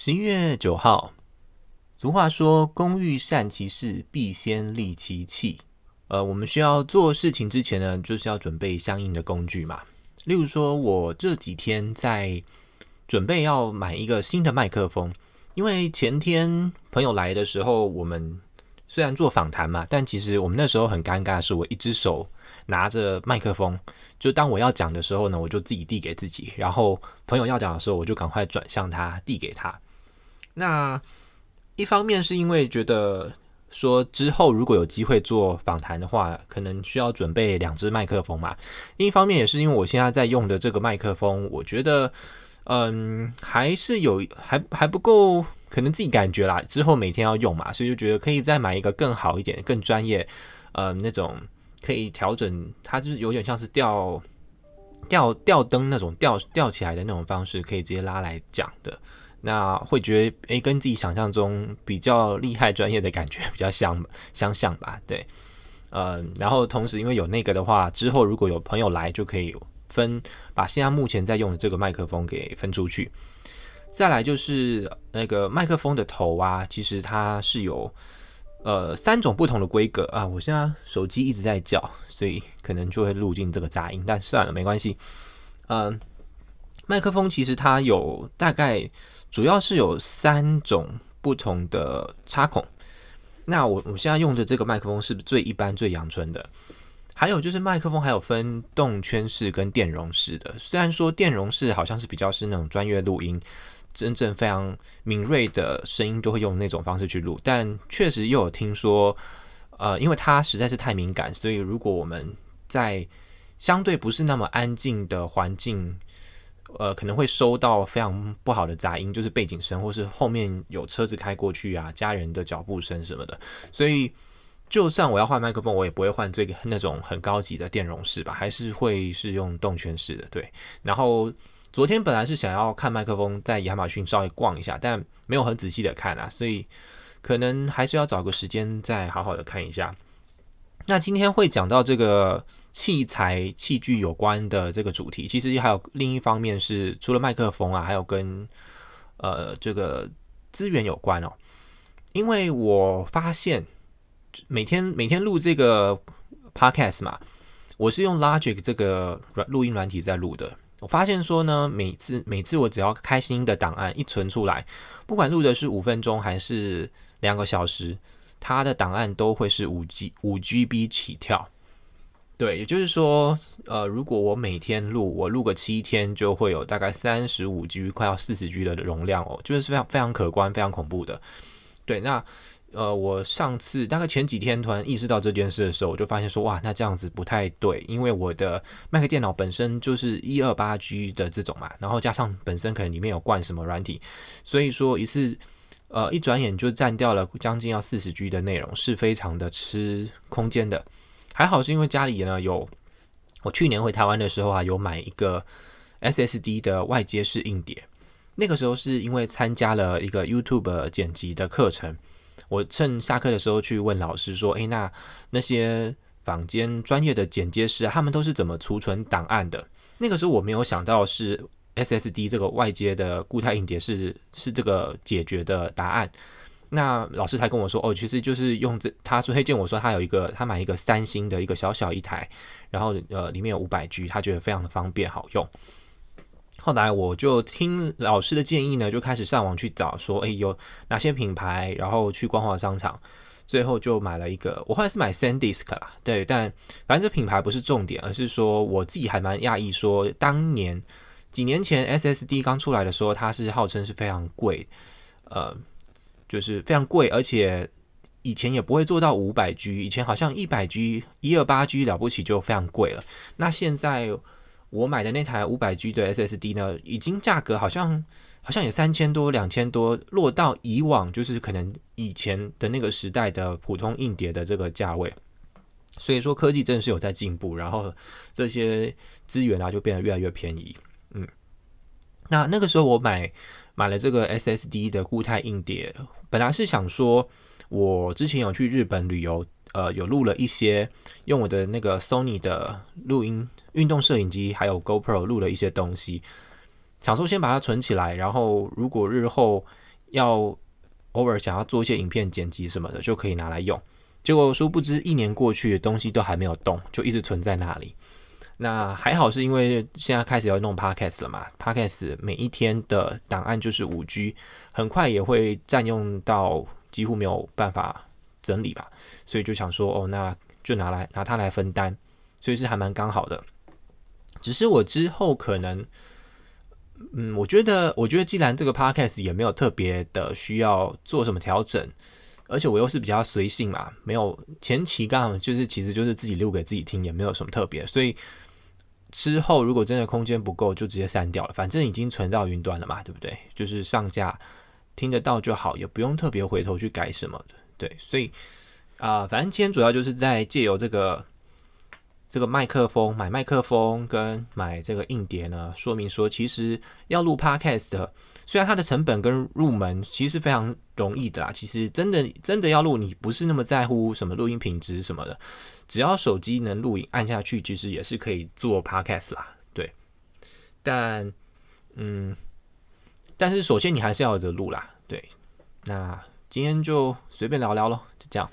十一月九号，俗话说“工欲善其事，必先利其器”。呃，我们需要做事情之前呢，就是要准备相应的工具嘛。例如说，我这几天在准备要买一个新的麦克风，因为前天朋友来的时候，我们虽然做访谈嘛，但其实我们那时候很尴尬是，我一只手拿着麦克风，就当我要讲的时候呢，我就自己递给自己，然后朋友要讲的时候，我就赶快转向他，递给他。那一方面是因为觉得说之后如果有机会做访谈的话，可能需要准备两只麦克风嘛。另一方面也是因为我现在在用的这个麦克风，我觉得嗯还是有还还不够，可能自己感觉啦。之后每天要用嘛，所以就觉得可以再买一个更好一点、更专业，嗯那种可以调整，它就是有点像是调吊吊灯那种吊吊起来的那种方式，可以直接拉来讲的。那会觉得诶，跟自己想象中比较厉害、专业的感觉比较相 相像吧？对，呃，然后同时因为有那个的话，之后如果有朋友来，就可以分把现在目前在用的这个麦克风给分出去。再来就是那个麦克风的头啊，其实它是有呃三种不同的规格啊。我现在手机一直在叫，所以可能就会录进这个杂音，但算了，没关系。嗯、麦克风其实它有大概。主要是有三种不同的插孔。那我我现在用的这个麦克风是最一般、最阳春的。还有就是麦克风还有分动圈式跟电容式的。虽然说电容式好像是比较是那种专业录音，真正非常敏锐的声音都会用那种方式去录，但确实又有听说，呃，因为它实在是太敏感，所以如果我们在相对不是那么安静的环境。呃，可能会收到非常不好的杂音，就是背景声，或是后面有车子开过去啊，家人的脚步声什么的。所以，就算我要换麦克风，我也不会换这个那种很高级的电容式吧，还是会是用动圈式的。对。然后昨天本来是想要看麦克风，在亚马逊稍微逛一下，但没有很仔细的看啊，所以可能还是要找个时间再好好的看一下。那今天会讲到这个。器材器具有关的这个主题，其实还有另一方面是除了麦克风啊，还有跟呃这个资源有关哦。因为我发现每天每天录这个 podcast 嘛，我是用 Logic 这个软录音软体在录的。我发现说呢，每次每次我只要开新的档案一存出来，不管录的是五分钟还是两个小时，它的档案都会是五 G 五 GB 起跳。对，也就是说，呃，如果我每天录，我录个七天，就会有大概三十五 G，快要四十 G 的容量哦，就是非常非常可观、非常恐怖的。对，那呃，我上次大概前几天突然意识到这件事的时候，我就发现说，哇，那这样子不太对，因为我的 Mac 电脑本身就是一二八 G 的这种嘛，然后加上本身可能里面有灌什么软体，所以说一次呃一转眼就占掉了将近要四十 G 的内容，是非常的吃空间的。还好是因为家里呢有，我去年回台湾的时候啊，有买一个 SSD 的外接式硬碟。那个时候是因为参加了一个 YouTube 剪辑的课程，我趁下课的时候去问老师说：“诶，那那些坊间专业的剪接师，他们都是怎么储存档案的？”那个时候我没有想到是 SSD 这个外接的固态硬碟是是这个解决的答案。那老师才跟我说，哦，其实就是用这，他说推荐我说他有一个，他买一个三星的一个小小一台，然后呃里面有五百 G，他觉得非常的方便好用。后来我就听老师的建议呢，就开始上网去找，说，哎，有哪些品牌，然后去光华商场，最后就买了一个。我后来是买 SanDisk 啦，对，但反正这品牌不是重点，而是说我自己还蛮讶异，说当年几年前 SSD 刚出来的时候，它是号称是非常贵，呃。就是非常贵，而且以前也不会做到五百 G，以前好像一百 G、一二八 G 了不起就非常贵了。那现在我买的那台五百 G 的 SSD 呢，已经价格好像好像也三千多、两千多，落到以往就是可能以前的那个时代的普通硬碟的这个价位。所以说科技真的是有在进步，然后这些资源啊就变得越来越便宜。嗯，那那个时候我买。买了这个 SSD 的固态硬碟，本来是想说，我之前有去日本旅游，呃，有录了一些，用我的那个 Sony 的录音运动摄影机，还有 GoPro 录了一些东西，想说先把它存起来，然后如果日后要偶尔想要做一些影片剪辑什么的，就可以拿来用。结果殊不知一年过去，东西都还没有动，就一直存在那里。那还好是因为现在开始要弄 Podcast 了嘛，Podcast 每一天的档案就是五 G，很快也会占用到几乎没有办法整理吧，所以就想说哦，那就拿来拿它来分担，所以是还蛮刚好的。只是我之后可能，嗯，我觉得我觉得既然这个 Podcast 也没有特别的需要做什么调整。而且我又是比较随性嘛，没有前期刚好就是其实就是自己录给自己听，也没有什么特别，所以之后如果真的空间不够，就直接删掉了，反正已经存到云端了嘛，对不对？就是上架听得到就好，也不用特别回头去改什么的，对，所以啊、反正今天主要就是在借由这个这个麦克风，买麦克风跟买这个硬碟呢，说明说其实要录 Podcast。虽然它的成本跟入门其实非常容易的啦，其实真的真的要录，你不是那么在乎什么录音品质什么的，只要手机能录影，按下去其实也是可以做 podcast 啦，对。但嗯，但是首先你还是要有的录啦，对。那今天就随便聊聊咯，就这样。